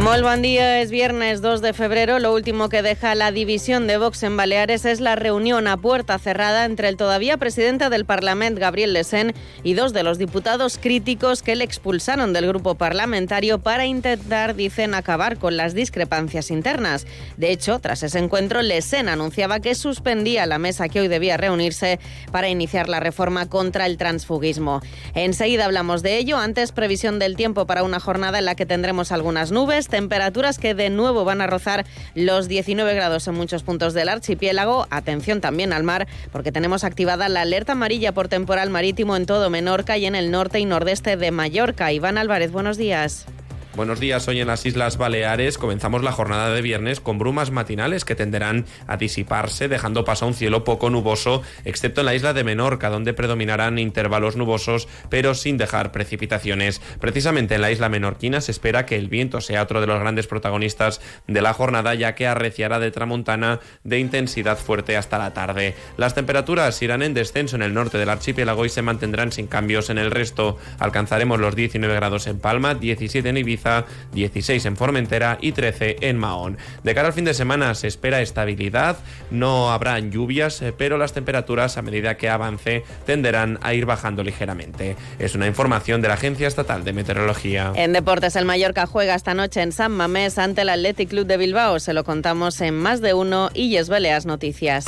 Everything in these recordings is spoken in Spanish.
Muy buen día, es viernes 2 de febrero. Lo último que deja la división de Vox en Baleares es la reunión a puerta cerrada entre el todavía presidente del Parlamento, Gabriel Lesén, y dos de los diputados críticos que le expulsaron del grupo parlamentario para intentar, dicen, acabar con las discrepancias internas. De hecho, tras ese encuentro, Lesén anunciaba que suspendía la mesa que hoy debía reunirse para iniciar la reforma contra el transfugismo. Enseguida hablamos de ello. Antes, previsión del tiempo para una jornada en la que tendremos algunas nubes temperaturas que de nuevo van a rozar los 19 grados en muchos puntos del archipiélago. Atención también al mar, porque tenemos activada la alerta amarilla por temporal marítimo en todo Menorca y en el norte y nordeste de Mallorca. Iván Álvarez, buenos días. Buenos días, hoy en las Islas Baleares comenzamos la jornada de viernes con brumas matinales que tenderán a disiparse, dejando paso a un cielo poco nuboso, excepto en la isla de Menorca, donde predominarán intervalos nubosos, pero sin dejar precipitaciones. Precisamente en la isla menorquina se espera que el viento sea otro de los grandes protagonistas de la jornada, ya que arreciará de tramontana de intensidad fuerte hasta la tarde. Las temperaturas irán en descenso en el norte del archipiélago y se mantendrán sin cambios en el resto. Alcanzaremos los 19 grados en Palma, 17 en Ibiza, 16 en Formentera y 13 en Mahón. De cara al fin de semana se espera estabilidad, no habrá lluvias, eh, pero las temperaturas a medida que avance tenderán a ir bajando ligeramente. Es una información de la Agencia Estatal de Meteorología. En deportes, el Mallorca juega esta noche en San Mamés ante el Athletic Club de Bilbao. Se lo contamos en más de uno y Beleas Noticias.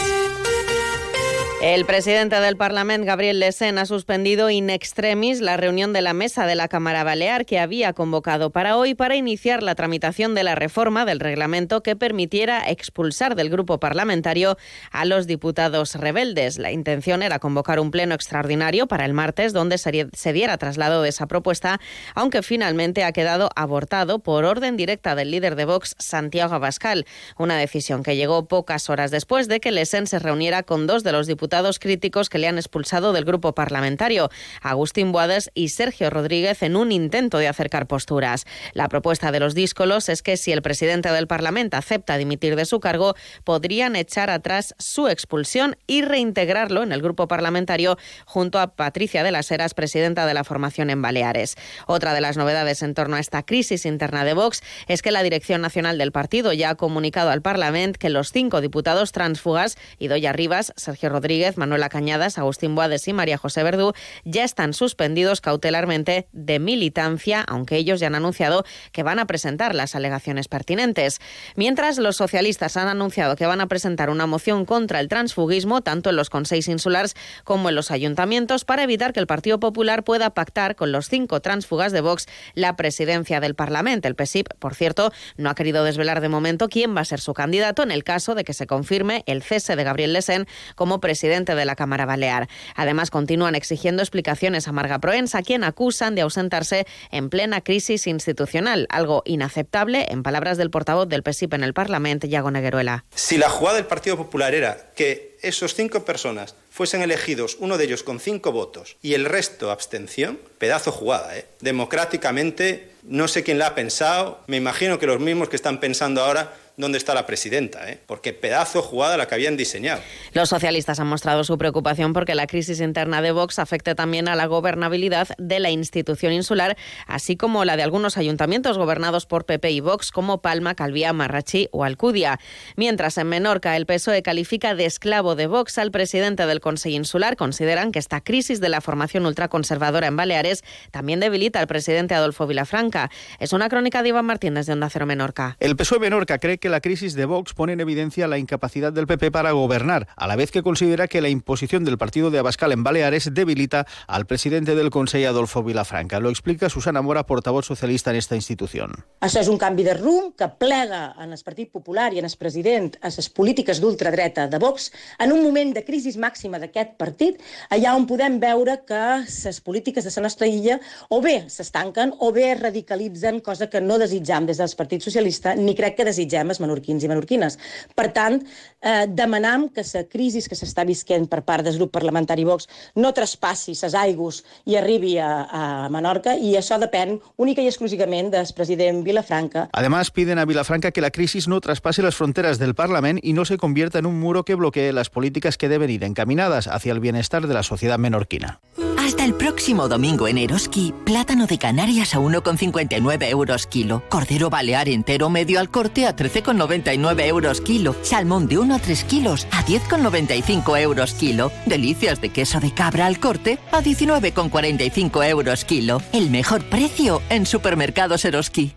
El presidente del Parlamento, Gabriel Lesen, ha suspendido in extremis la reunión de la mesa de la Cámara Balear que había convocado para hoy para iniciar la tramitación de la reforma del reglamento que permitiera expulsar del grupo parlamentario a los diputados rebeldes. La intención era convocar un pleno extraordinario para el martes donde se diera traslado de esa propuesta, aunque finalmente ha quedado abortado por orden directa del líder de Vox, Santiago Abascal, una decisión que llegó pocas horas después de que Lesen se reuniera con dos de los diputados críticos que le han expulsado del grupo parlamentario, Agustín Boades y Sergio Rodríguez, en un intento de acercar posturas. La propuesta de los díscolos es que si el presidente del Parlamento acepta dimitir de su cargo, podrían echar atrás su expulsión y reintegrarlo en el grupo parlamentario junto a Patricia de las Heras, presidenta de la formación en Baleares. Otra de las novedades en torno a esta crisis interna de Vox es que la Dirección Nacional del partido ya ha comunicado al Parlamento que los cinco diputados transfugas, Idoya Rivas, Sergio Rodríguez, Manuela Cañadas, Agustín Boades y María José Verdú ya están suspendidos cautelarmente de militancia, aunque ellos ya han anunciado que van a presentar las alegaciones pertinentes. Mientras los socialistas han anunciado que van a presentar una moción contra el transfugismo, tanto en los consejos insulares como en los ayuntamientos, para evitar que el Partido Popular pueda pactar con los cinco transfugas de Vox la presidencia del Parlamento. El PSIP, por cierto, no ha querido desvelar de momento quién va a ser su candidato en el caso de que se confirme el cese de Gabriel Lesén como presidente de la Cámara Balear. Además, continúan exigiendo explicaciones a Marga Proens, a quien acusan de ausentarse en plena crisis institucional, algo inaceptable, en palabras del portavoz del PSIP en el Parlamento, Yago Negueruela. Si la jugada del Partido Popular era que esos cinco personas fuesen elegidos, uno de ellos con cinco votos y el resto abstención, pedazo jugada, ¿eh? Democráticamente, no sé quién la ha pensado, me imagino que los mismos que están pensando ahora dónde está la presidenta, ¿eh? porque pedazo jugada la que habían diseñado. Los socialistas han mostrado su preocupación porque la crisis interna de Vox afecte también a la gobernabilidad de la institución insular, así como la de algunos ayuntamientos gobernados por PP y Vox, como Palma, Calvía, Marrachi o Alcudia. Mientras en Menorca el PSOE califica de esclavo de Vox al presidente del Consejo Insular, consideran que esta crisis de la formación ultraconservadora en Baleares también debilita al presidente Adolfo Vilafranca. Es una crónica de Iván Martínez de Onda Cero Menorca. El PSOE Menorca cree que la crisis de Vox pone en evidencia la incapacidad del PP para gobernar, a la vez que considera que la imposición del partido de Abascal en Baleares debilita al presidente del Consejo, Adolfo Vilafranca. Lo explica Susana Mora, portavoz socialista en esta institución. Això és un canvi de rumb que plega en el Partit Popular i en el president a les polítiques d'ultradreta de Vox en un moment de crisi màxima d'aquest partit, allà on podem veure que les polítiques de la nostra illa o bé s'estanquen o bé es radicalitzen, cosa que no desitjam des del Partit Socialista ni crec que desitgem menorquins i menorquines. Per tant, eh, demanam que la crisi que s'està visquent per part del grup parlamentari Vox no traspassi ses aigües i arribi a, a Menorca i això depèn única i exclusivament del president Vilafranca. Además, piden a Vilafranca que la crisis no traspase las fronteras del Parlament y no se convierta en un muro que bloquee las políticas que deben ir encaminadas hacia el bienestar de la sociedad menorquina. Hasta el próximo domingo en Eroski, plátano de Canarias a 1,59 euros kilo, cordero balear entero medio al corte a 13,99 euros kilo, salmón de 1 a 3 kilos a 10,95 euros kilo, delicias de queso de cabra al corte a 19,45 euros kilo. El mejor precio en supermercados Eroski.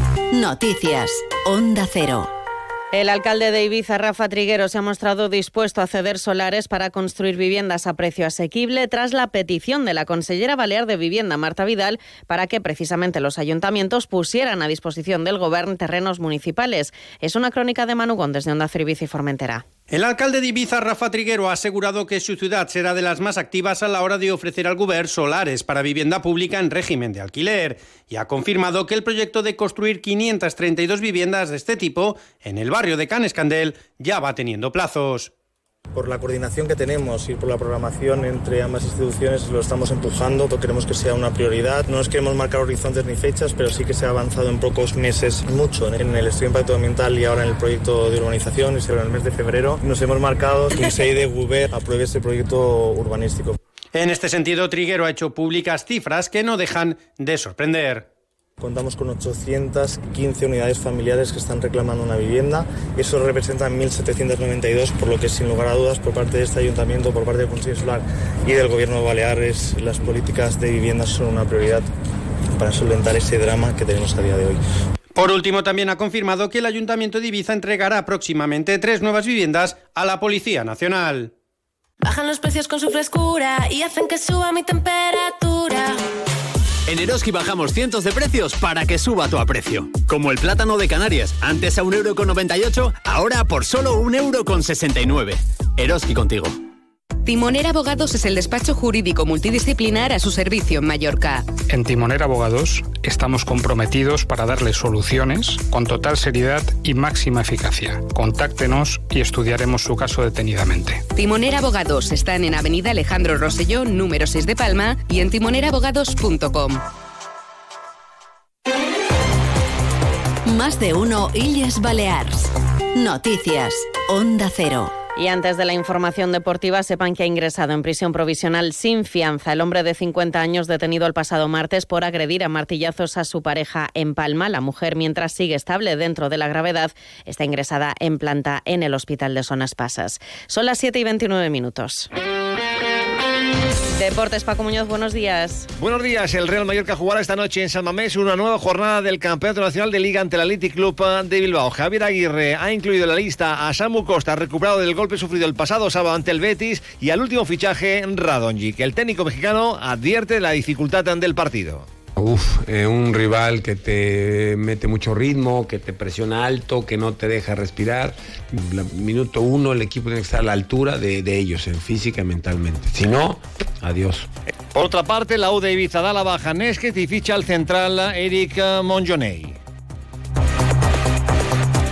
Noticias. Onda Cero. El alcalde de Ibiza, Rafa Triguero, se ha mostrado dispuesto a ceder solares para construir viviendas a precio asequible tras la petición de la consellera balear de Vivienda, Marta Vidal, para que precisamente los ayuntamientos pusieran a disposición del gobierno terrenos municipales. Es una crónica de Manugón desde Onda Cero Ibiza y Formentera. El alcalde de Ibiza, Rafa Triguero, ha asegurado que su ciudad será de las más activas a la hora de ofrecer al gobierno solares para vivienda pública en régimen de alquiler y ha confirmado que el proyecto de construir 532 viviendas de este tipo en el barrio de Canescandel ya va teniendo plazos. Por la coordinación que tenemos y por la programación entre ambas instituciones lo estamos empujando, queremos que sea una prioridad. No nos queremos marcar horizontes ni fechas, pero sí que se ha avanzado en pocos meses mucho en el estudio de impacto ambiental y ahora en el proyecto de urbanización, y en el mes de febrero. Nos hemos marcado que el de Guber apruebe este proyecto urbanístico. En este sentido, Triguero ha hecho públicas cifras que no dejan de sorprender. Contamos con 815 unidades familiares que están reclamando una vivienda. Eso representa 1.792, por lo que sin lugar a dudas por parte de este ayuntamiento, por parte del Consejo Insular y del Gobierno de Baleares, las políticas de vivienda son una prioridad para solventar ese drama que tenemos a día de hoy. Por último, también ha confirmado que el Ayuntamiento de Ibiza entregará próximamente tres nuevas viviendas a la Policía Nacional. Bajan los precios con su frescura y hacen que suba mi temperatura. En Eroski bajamos cientos de precios para que suba tu aprecio. Como el plátano de Canarias, antes a 1,98€, ahora por solo 1,69€. Eroski contigo. Timoner Abogados es el despacho jurídico multidisciplinar a su servicio en Mallorca. En Timoner Abogados estamos comprometidos para darle soluciones con total seriedad y máxima eficacia. Contáctenos y estudiaremos su caso detenidamente. Timoner Abogados están en Avenida Alejandro Roselló, número 6 de Palma y en timonerabogados.com. Más de uno Illes Balears. Noticias. Onda Cero. Y antes de la información deportiva, sepan que ha ingresado en prisión provisional sin fianza el hombre de 50 años detenido el pasado martes por agredir a martillazos a su pareja en Palma. La mujer, mientras sigue estable dentro de la gravedad, está ingresada en planta en el hospital de Zonas Pasas. Son las 7 y 29 minutos. Deportes, Paco Muñoz, buenos días. Buenos días. El Real Mallorca jugará esta noche en San Mamés una nueva jornada del Campeonato Nacional de Liga ante el Athletic Club de Bilbao. Javier Aguirre ha incluido en la lista a Samu Costa, recuperado del golpe sufrido el pasado sábado ante el Betis, y al último fichaje, que El técnico mexicano advierte la dificultad del partido. Uf, eh, un rival que te mete mucho ritmo, que te presiona alto, que no te deja respirar. minuto uno el equipo tiene que estar a la altura de, ellos, en física y mentalmente. Si no, adiós. Por otra parte, la U de Ibiza da la baja Nesquez y ficha al central Eric Monjonei.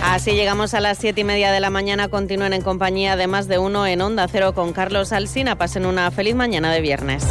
Así llegamos a las siete y media de la mañana. Continúen en compañía de más de uno en Onda Cero con Carlos Alsina. Pasen una feliz mañana de viernes.